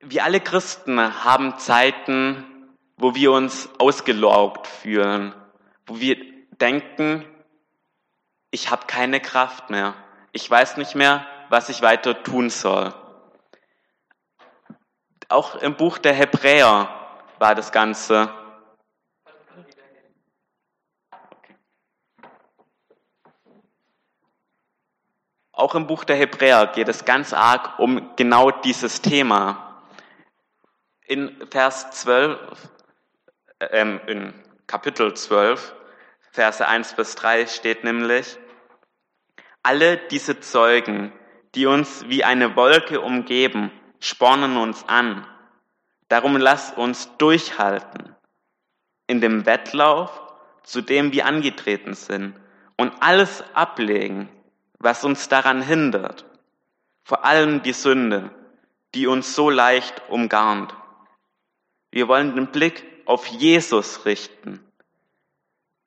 Wir alle Christen haben Zeiten, wo wir uns ausgelaugt fühlen, wo wir denken, ich habe keine Kraft mehr, ich weiß nicht mehr, was ich weiter tun soll. Auch im Buch der Hebräer war das Ganze. Auch im Buch der Hebräer geht es ganz arg um genau dieses Thema. In Vers 12, ähm, in Kapitel 12, Verse 1 bis 3 steht nämlich, alle diese Zeugen, die uns wie eine Wolke umgeben, spornen uns an. Darum lass uns durchhalten in dem Wettlauf, zu dem wir angetreten sind, und alles ablegen, was uns daran hindert, vor allem die Sünde, die uns so leicht umgarnt. Wir wollen den Blick auf Jesus richten,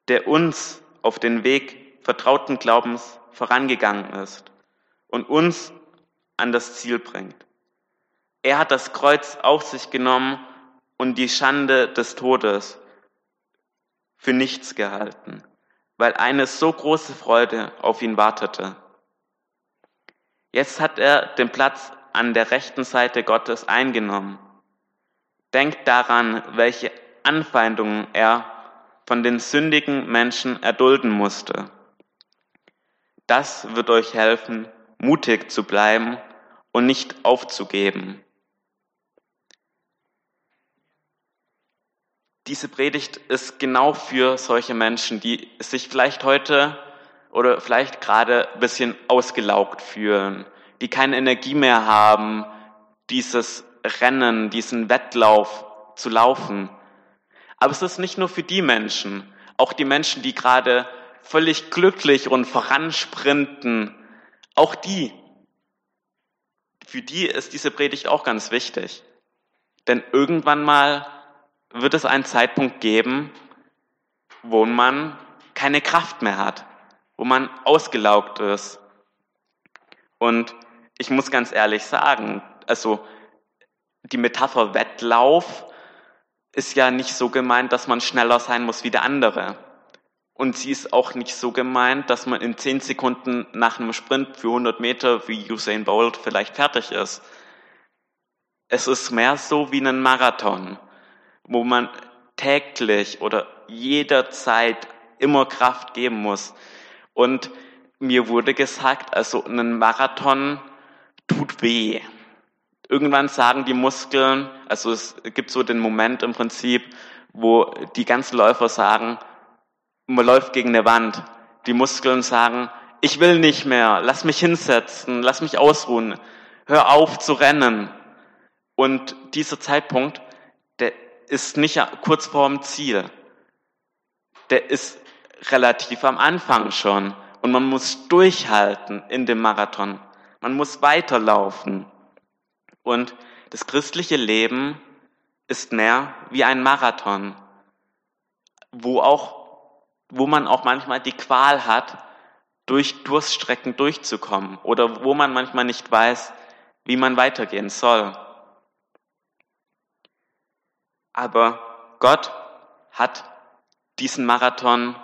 der uns auf den Weg vertrauten Glaubens vorangegangen ist und uns an das Ziel bringt. Er hat das Kreuz auf sich genommen und die Schande des Todes für nichts gehalten, weil eine so große Freude auf ihn wartete. Jetzt hat er den Platz an der rechten Seite Gottes eingenommen. Denkt daran, welche Anfeindungen er von den sündigen Menschen erdulden musste. Das wird euch helfen, mutig zu bleiben und nicht aufzugeben. Diese Predigt ist genau für solche Menschen, die sich vielleicht heute oder vielleicht gerade ein bisschen ausgelaugt fühlen, die keine Energie mehr haben, dieses Rennen, diesen Wettlauf zu laufen. Aber es ist nicht nur für die Menschen, auch die Menschen, die gerade völlig glücklich und voransprinten, auch die, für die ist diese Predigt auch ganz wichtig. Denn irgendwann mal wird es einen Zeitpunkt geben, wo man keine Kraft mehr hat, wo man ausgelaugt ist. Und ich muss ganz ehrlich sagen, also die Metapher Wettlauf ist ja nicht so gemeint, dass man schneller sein muss wie der andere. Und sie ist auch nicht so gemeint, dass man in zehn Sekunden nach einem Sprint für 100 Meter wie Usain Bolt vielleicht fertig ist. Es ist mehr so wie ein Marathon, wo man täglich oder jederzeit immer Kraft geben muss. Und mir wurde gesagt, also ein Marathon tut weh. Irgendwann sagen die Muskeln, also es gibt so den Moment im Prinzip, wo die ganzen Läufer sagen, man läuft gegen eine Wand. Die Muskeln sagen, ich will nicht mehr, lass mich hinsetzen, lass mich ausruhen, hör auf zu rennen. Und dieser Zeitpunkt, der ist nicht kurz vorm Ziel. Der ist relativ am Anfang schon. Und man muss durchhalten in dem Marathon. Man muss weiterlaufen. Und das christliche Leben ist mehr wie ein Marathon, wo auch wo man auch manchmal die Qual hat, durch Durststrecken durchzukommen oder wo man manchmal nicht weiß, wie man weitergehen soll. Aber Gott hat diesen Marathon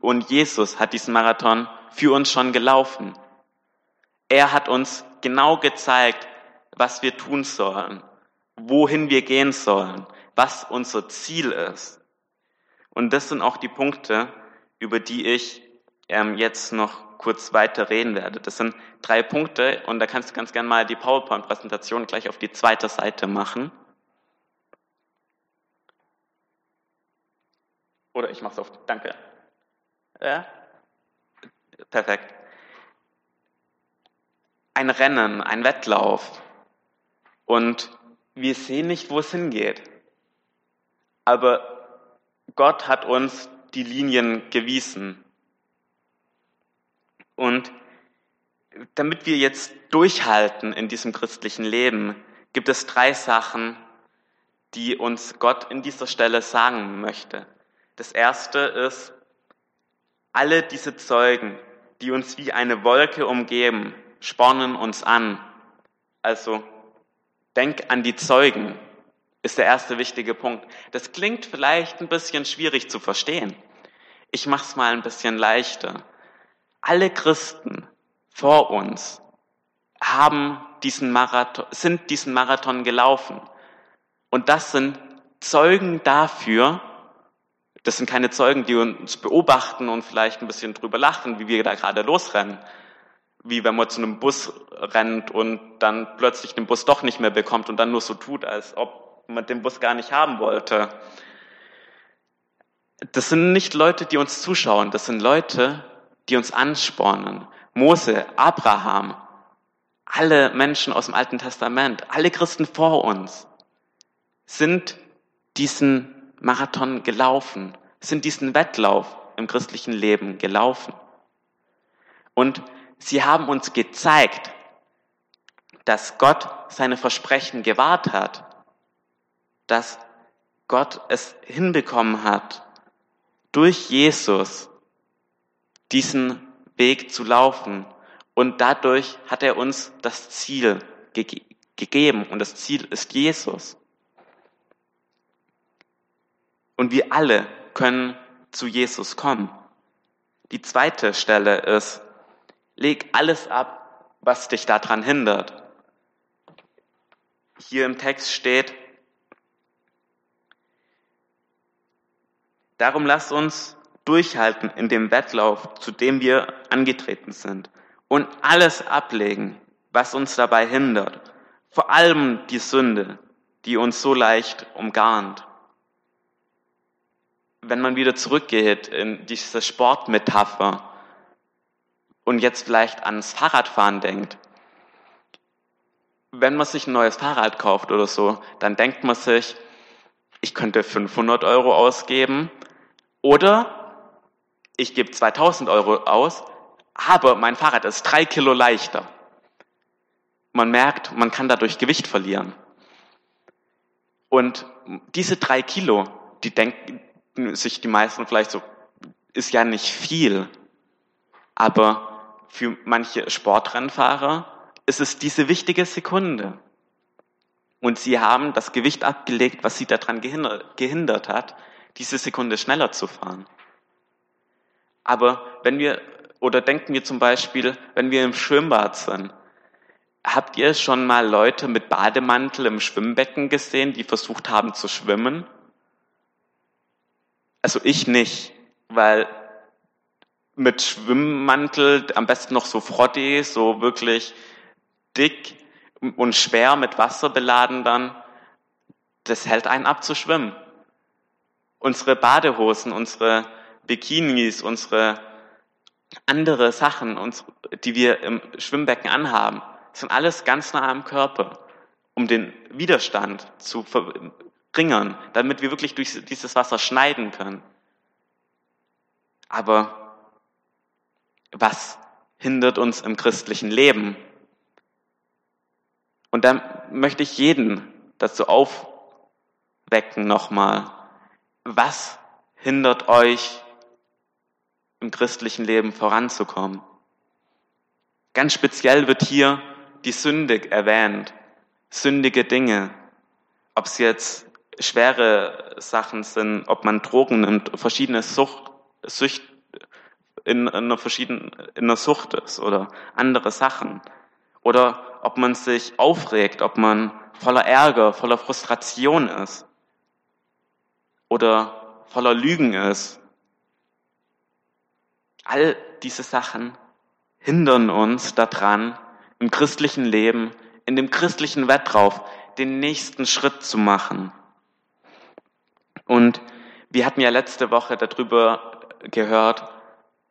und Jesus hat diesen Marathon für uns schon gelaufen. Er hat uns genau gezeigt, was wir tun sollen, wohin wir gehen sollen, was unser Ziel ist. Und das sind auch die Punkte, über die ich ähm, jetzt noch kurz weiter reden werde. Das sind drei Punkte und da kannst du ganz gerne mal die PowerPoint-Präsentation gleich auf die zweite Seite machen. Oder ich mache es auf. Danke. Ja? Perfekt. Ein Rennen, ein Wettlauf. Und wir sehen nicht, wo es hingeht. Aber Gott hat uns die Linien gewiesen. Und damit wir jetzt durchhalten in diesem christlichen Leben, gibt es drei Sachen, die uns Gott in dieser Stelle sagen möchte. Das erste ist, alle diese Zeugen, die uns wie eine Wolke umgeben, spornen uns an. Also Denk an die Zeugen, ist der erste wichtige Punkt. Das klingt vielleicht ein bisschen schwierig zu verstehen. Ich mache es mal ein bisschen leichter. Alle Christen vor uns haben diesen Marathon, sind diesen Marathon gelaufen. Und das sind Zeugen dafür, das sind keine Zeugen, die uns beobachten und vielleicht ein bisschen drüber lachen, wie wir da gerade losrennen. Wie wenn man zu einem Bus rennt und dann plötzlich den Bus doch nicht mehr bekommt und dann nur so tut, als ob man den Bus gar nicht haben wollte. Das sind nicht Leute, die uns zuschauen, das sind Leute, die uns anspornen. Mose, Abraham, alle Menschen aus dem Alten Testament, alle Christen vor uns sind diesen Marathon gelaufen, sind diesen Wettlauf im christlichen Leben gelaufen. Und sie haben uns gezeigt, dass Gott seine Versprechen gewahrt hat, dass Gott es hinbekommen hat, durch Jesus diesen Weg zu laufen. Und dadurch hat er uns das Ziel ge gegeben. Und das Ziel ist Jesus. Und wir alle können zu Jesus kommen. Die zweite Stelle ist, leg alles ab, was dich daran hindert. Hier im Text steht, darum lasst uns durchhalten in dem Wettlauf, zu dem wir angetreten sind und alles ablegen, was uns dabei hindert, vor allem die Sünde, die uns so leicht umgarnt wenn man wieder zurückgeht in diese Sportmetapher und jetzt vielleicht ans Fahrradfahren denkt, wenn man sich ein neues Fahrrad kauft oder so, dann denkt man sich, ich könnte 500 Euro ausgeben oder ich gebe 2000 Euro aus, aber mein Fahrrad ist drei Kilo leichter. Man merkt, man kann dadurch Gewicht verlieren. Und diese drei Kilo, die, denken, sich die meisten vielleicht so, ist ja nicht viel. Aber für manche Sportrennfahrer ist es diese wichtige Sekunde. Und sie haben das Gewicht abgelegt, was sie daran gehindert hat, diese Sekunde schneller zu fahren. Aber wenn wir, oder denken wir zum Beispiel, wenn wir im Schwimmbad sind, habt ihr schon mal Leute mit Bademantel im Schwimmbecken gesehen, die versucht haben zu schwimmen? Also ich nicht, weil mit Schwimmmantel, am besten noch so Frotti, so wirklich dick und schwer mit Wasser beladen dann, das hält einen ab zu schwimmen. Unsere Badehosen, unsere Bikinis, unsere andere Sachen, die wir im Schwimmbecken anhaben, sind alles ganz nah am Körper, um den Widerstand zu Ringern, damit wir wirklich durch dieses Wasser schneiden können. Aber was hindert uns im christlichen Leben? Und da möchte ich jeden dazu aufwecken nochmal. Was hindert euch im christlichen Leben voranzukommen? Ganz speziell wird hier die Sünde erwähnt. Sündige Dinge. Ob es jetzt schwere Sachen sind, ob man Drogen nimmt, verschiedene Sucht, Sucht in einer verschiedenen, in einer Sucht ist oder andere Sachen. Oder ob man sich aufregt, ob man voller Ärger, voller Frustration ist. Oder voller Lügen ist. All diese Sachen hindern uns daran, im christlichen Leben, in dem christlichen Wettlauf, den nächsten Schritt zu machen. Und wir hatten ja letzte Woche darüber gehört,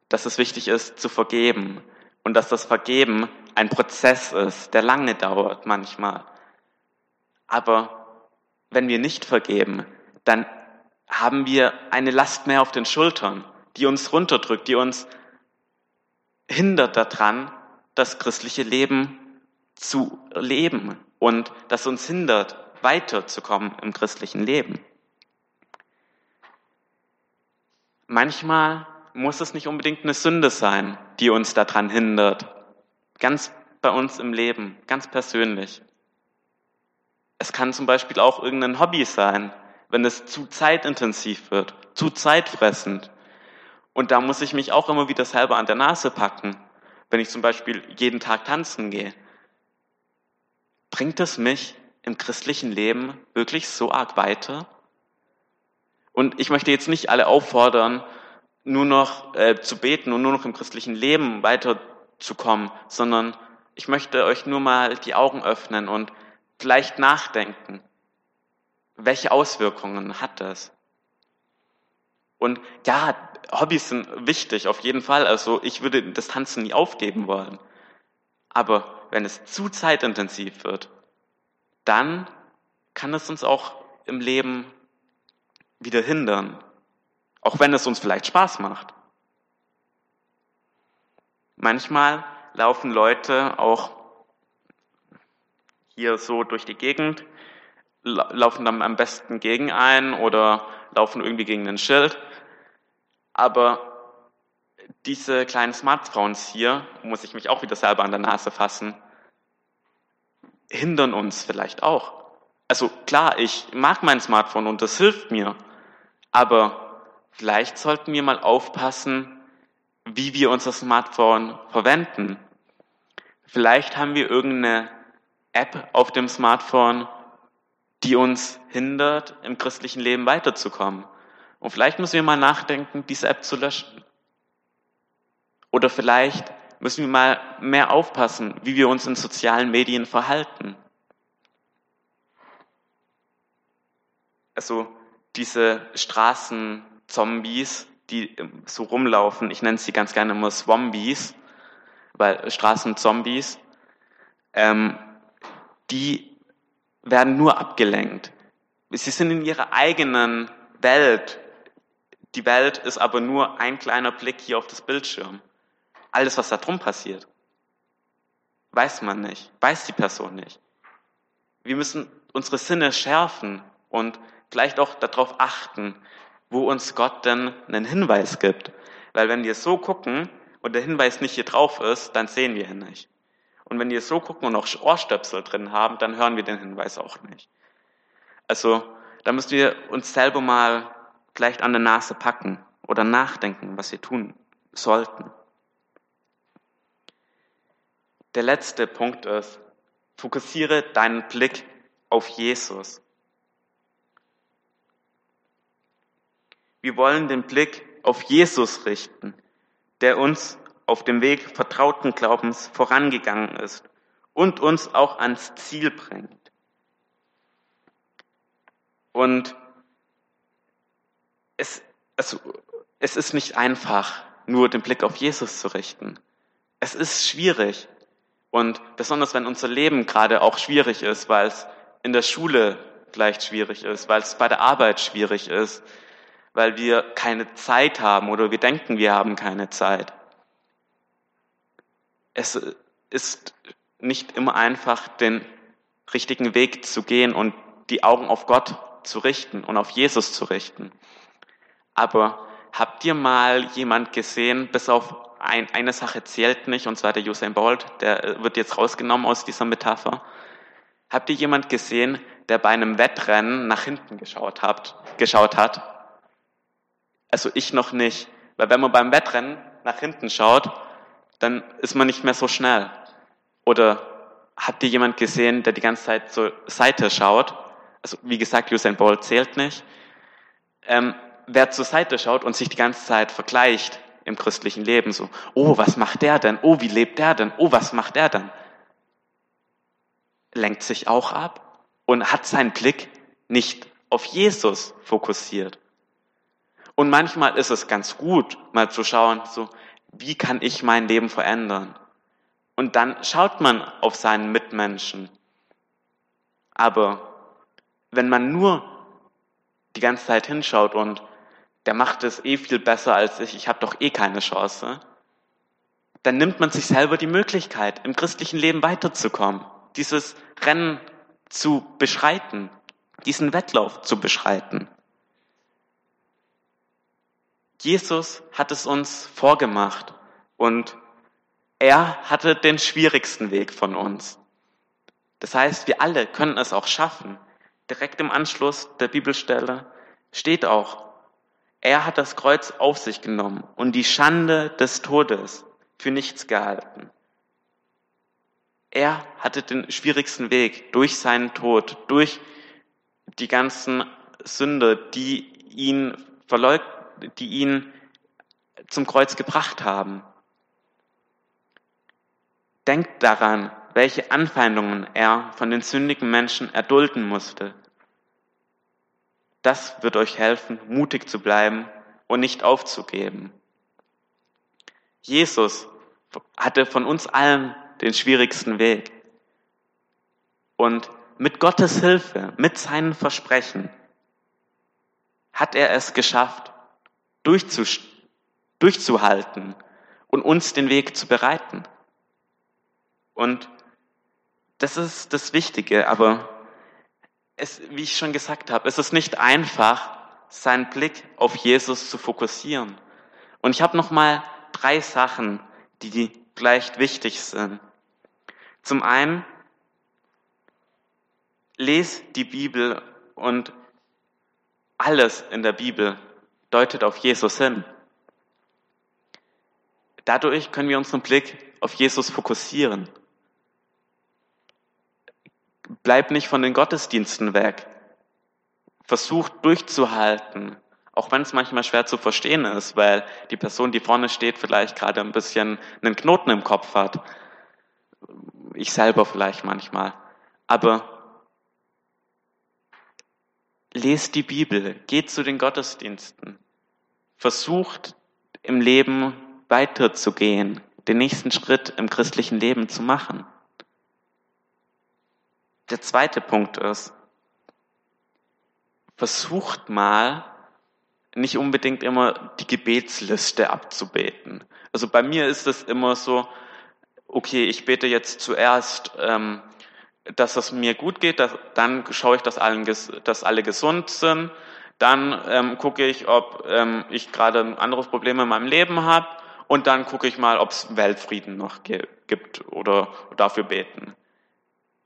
dass es wichtig ist zu vergeben und dass das Vergeben ein Prozess ist, der lange dauert manchmal. Aber wenn wir nicht vergeben, dann haben wir eine Last mehr auf den Schultern, die uns runterdrückt, die uns hindert daran, das christliche Leben zu leben und das uns hindert, weiterzukommen im christlichen Leben. Manchmal muss es nicht unbedingt eine Sünde sein, die uns daran hindert. Ganz bei uns im Leben, ganz persönlich. kann zum Beispiel auch irgendein Hobby sein, wenn es zu zeitintensiv wird, zu zeitfressend. Und da muss ich mich auch immer wieder selber an der Nase packen, wenn ich zum Beispiel jeden Tag tanzen gehe. Bringt es mich im christlichen Leben wirklich so arg weiter? Und ich möchte jetzt nicht alle auffordern, nur noch äh, zu beten und nur noch im christlichen Leben weiterzukommen, sondern ich möchte euch nur mal die Augen öffnen und vielleicht nachdenken. Welche Auswirkungen hat das? Und ja, Hobbys sind wichtig, auf jeden Fall. Also ich würde das Tanzen nie aufgeben wollen. Aber wenn es zu zeitintensiv wird, dann kann es uns auch im Leben wieder hindern. Auch wenn es uns vielleicht Spaß macht. Manchmal laufen Leute auch hier so durch die Gegend, laufen dann am besten gegen einen oder laufen irgendwie gegen ein Schild. Aber diese kleinen Smartphones hier, muss ich mich auch wieder selber an der Nase fassen, hindern uns vielleicht auch. Also klar, ich mag mein Smartphone und das hilft mir, aber vielleicht sollten wir mal aufpassen, wie wir unser Smartphone verwenden. Vielleicht haben wir irgendeine App auf dem Smartphone, die uns hindert, im christlichen Leben weiterzukommen. Und vielleicht müssen wir mal nachdenken, diese App zu löschen. Oder vielleicht müssen wir mal mehr aufpassen, wie wir uns in sozialen Medien verhalten. Also diese Straßenzombies, die so rumlaufen, ich nenne sie ganz gerne immer Swombies, weil Straßenzombies, ähm, die werden nur abgelenkt. Sie sind in ihrer eigenen Welt. Die Welt ist aber nur ein kleiner Blick hier auf das Bildschirm. Alles, was da drum passiert, weiß man nicht, weiß die Person nicht. Wir müssen unsere Sinne schärfen und vielleicht auch darauf achten, wo uns Gott denn einen Hinweis gibt. Weil wenn wir so gucken und der Hinweis nicht hier drauf ist, dann sehen wir ihn nicht. Und wenn wir so gucken und noch Ohrstöpsel drin haben, dann hören wir den Hinweis auch nicht. Also da müssen wir uns selber mal vielleicht an der Nase packen oder nachdenken, was wir tun sollten. Der letzte Punkt ist, fokussiere deinen Blick auf Jesus. Wir wollen den Blick auf Jesus richten, der uns auf dem Weg vertrauten Glaubens vorangegangen ist und uns auch ans Ziel bringt. Und es, also, es ist nicht einfach, nur den Blick auf Jesus zu richten. Es ist schwierig. Und besonders wenn unser Leben gerade auch schwierig ist, weil es in der Schule vielleicht schwierig ist, weil es bei der Arbeit schwierig ist, weil wir keine Zeit haben oder wir denken, wir haben keine Zeit es ist nicht immer einfach, den richtigen Weg zu gehen und die Augen auf Gott zu richten und auf Jesus zu richten. Aber habt ihr mal jemand gesehen, bis auf ein, eine Sache zählt nicht, und zwar der Usain Bolt, der wird jetzt rausgenommen aus dieser Metapher. Habt ihr jemand gesehen, der bei einem Wettrennen nach hinten geschaut hat, geschaut hat? Also ich noch nicht. Weil wenn man beim Wettrennen nach hinten schaut, dann ist man nicht mehr so schnell. Oder habt ihr jemand gesehen, der die ganze Zeit zur Seite schaut? Also wie gesagt, Usain Bolt zählt nicht. Ähm, wer zur Seite schaut und sich die ganze Zeit vergleicht im christlichen Leben, so, oh, was macht der denn? Oh, wie lebt der denn? Oh, was macht der denn? Lenkt sich auch ab und hat seinen Blick nicht auf Jesus fokussiert. Und manchmal ist es ganz gut, mal zu schauen, so, wie kann ich mein Leben verändern? Und dann schaut man auf seinen Mitmenschen. Aber wenn man nur die ganze Zeit hinschaut und der macht es eh viel besser als ich, ich habe doch eh keine Chance, dann nimmt man sich selber die Möglichkeit, im christlichen Leben weiterzukommen, dieses Rennen zu beschreiten, diesen Wettlauf zu beschreiten. Jesus hat es uns vorgemacht und er hatte den schwierigsten Weg von uns. Das heißt, wir alle können es auch schaffen. direkt im Anschluss der Bibelstelle steht auch, er hat das Kreuz auf sich genommen und die Schande des Todes für nichts gehalten. Er hatte den schwierigsten Weg durch seinen Tod, durch die ganzen Sünde, die ihn verleugnet, die ihn zum Kreuz gebracht haben. Denkt daran, welche Anfeindungen er von den sündigen Menschen erdulden musste. Das wird euch helfen, mutig zu bleiben und nicht aufzugeben. Jesus hatte von uns allen den schwierigsten Weg. Und mit Gottes Hilfe, mit seinen Versprechen, hat er es geschafft, durchzuhalten und uns den Weg zu bereiten. Und das ist das Wichtige, aber es, wie ich schon gesagt habe, es ist nicht einfach, seinen Blick auf Jesus zu fokussieren. Und ich habe noch mal drei Sachen, die vielleicht wichtig sind. Zum einen, les die Bibel und alles in der Bibel deutet auf Jesus hin. Dadurch können wir unseren Blick auf Jesus fokussieren. Bleib nicht von den Gottesdiensten weg. Versuch durchzuhalten, auch wenn es manchmal schwer zu verstehen ist, weil die Person, die vorne steht, vielleicht gerade ein bisschen einen Knoten im Kopf hat. Ich selber vielleicht manchmal. Aber lest die Bibel, geht zu den Gottesdiensten, versucht im Leben weiterzugehen, den nächsten Schritt im christlichen Leben zu machen. Der zweite Punkt ist, versucht mal, nicht unbedingt immer die Gebetsliste abzubeten. Also bei mir ist es immer so, okay, ich bete jetzt zuerst, ähm, dass es mir gut geht, dass, dann schaue ich, dass, allen, dass alle gesund sind, dann ähm, gucke ich, ob ähm, ich gerade ein anderes Problem in meinem Leben habe und dann gucke ich mal, ob es Weltfrieden noch gibt oder dafür beten.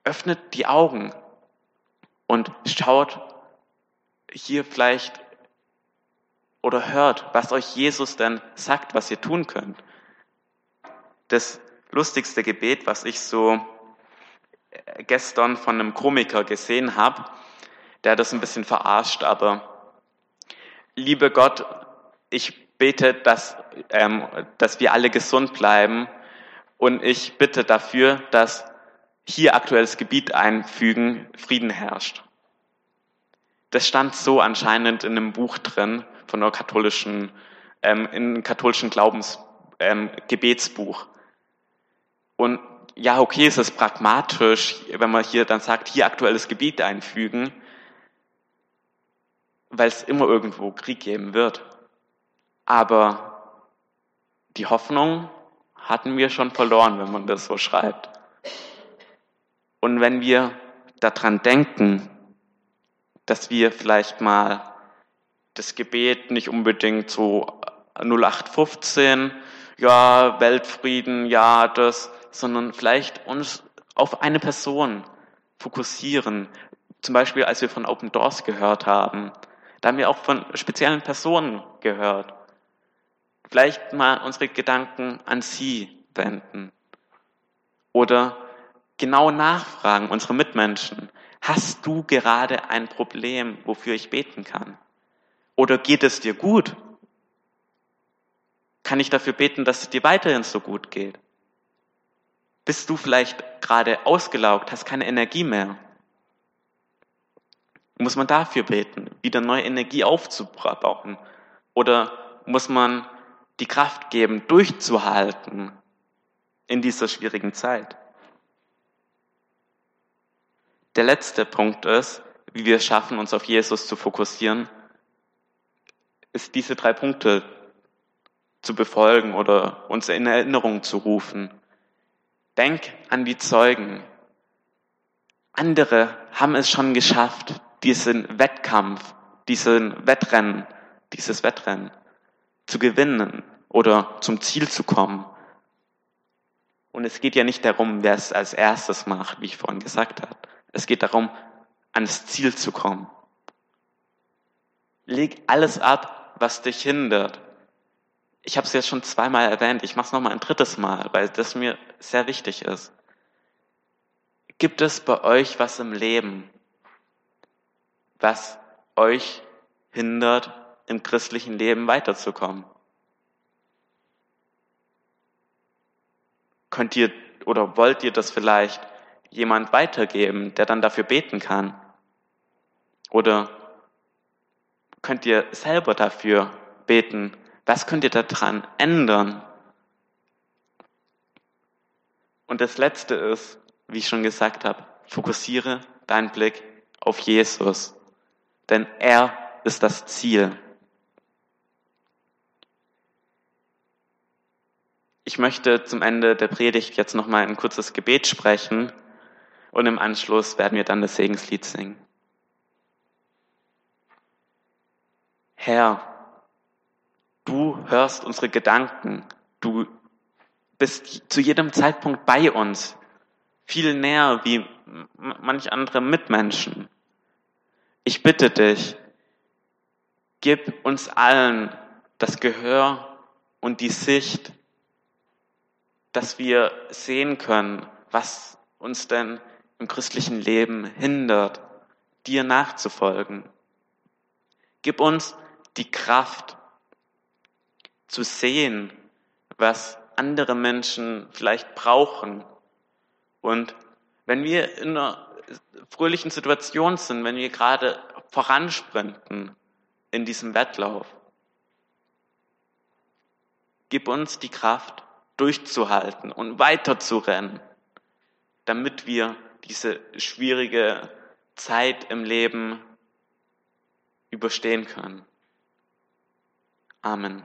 Öffnet die Augen und schaut hier vielleicht oder hört, was euch Jesus denn sagt, was ihr tun könnt. Das lustigste Gebet, was ich so gestern von einem Komiker gesehen habe, der das ein bisschen verarscht, aber liebe Gott, ich bete, dass, ähm, dass wir alle gesund bleiben und ich bitte dafür, dass hier aktuelles Gebiet einfügen, Frieden herrscht. Das stand so anscheinend in einem Buch drin von der katholischen, ähm, in katholischen Glaubens, ähm. Und ja, okay, es ist pragmatisch, wenn man hier dann sagt, hier aktuelles Gebiet einfügen, weil es immer irgendwo Krieg geben wird. Aber die Hoffnung hatten wir schon verloren, wenn man das so schreibt. Und wenn wir daran denken, dass wir vielleicht mal das Gebet nicht unbedingt so 0815, ja, Weltfrieden, ja, das, sondern vielleicht uns auf eine Person fokussieren. Zum Beispiel, als wir von Open Doors gehört haben, da haben wir auch von speziellen Personen gehört. Vielleicht mal unsere Gedanken an sie wenden. Oder genau nachfragen, unsere Mitmenschen. Hast du gerade ein Problem, wofür ich beten kann? Oder geht es dir gut? Kann ich dafür beten, dass es dir weiterhin so gut geht? Bist du vielleicht gerade ausgelaugt, hast keine Energie mehr? Muss man dafür beten, wieder neue Energie aufzubauen? Oder muss man die Kraft geben, durchzuhalten in dieser schwierigen Zeit? Der letzte Punkt ist, wie wir es schaffen, uns auf Jesus zu fokussieren, ist diese drei Punkte zu befolgen oder uns in Erinnerung zu rufen. Denk an die Zeugen. Andere haben es schon geschafft, diesen Wettkampf, diesen Wettrennen, dieses Wettrennen zu gewinnen oder zum Ziel zu kommen. Und es geht ja nicht darum, wer es als erstes macht, wie ich vorhin gesagt habe. Es geht darum, ans Ziel zu kommen. Leg alles ab, was dich hindert. Ich habe es jetzt schon zweimal erwähnt, ich mache es nochmal ein drittes Mal, weil das mir sehr wichtig ist. Gibt es bei euch was im Leben, was euch hindert, im christlichen Leben weiterzukommen? Könnt ihr oder wollt ihr das vielleicht jemand weitergeben, der dann dafür beten kann? Oder könnt ihr selber dafür beten? Was könnt ihr daran ändern? Und das Letzte ist, wie ich schon gesagt habe, fokussiere deinen Blick auf Jesus, denn er ist das Ziel. Ich möchte zum Ende der Predigt jetzt noch mal ein kurzes Gebet sprechen und im Anschluss werden wir dann das Segenslied singen. Herr, du hörst unsere Gedanken, du bist zu jedem Zeitpunkt bei uns, viel näher wie manch andere Mitmenschen. Ich bitte dich, gib uns allen das Gehör und die Sicht, dass wir sehen können, was uns denn im christlichen Leben hindert, dir nachzufolgen. Gib uns die Kraft zu sehen, was andere Menschen vielleicht brauchen. Und wenn wir in einer fröhlichen Situation sind, wenn wir gerade voransprinten in diesem Wettlauf, gib uns die Kraft, durchzuhalten und weiterzurennen, damit wir diese schwierige Zeit im Leben überstehen können. Amen.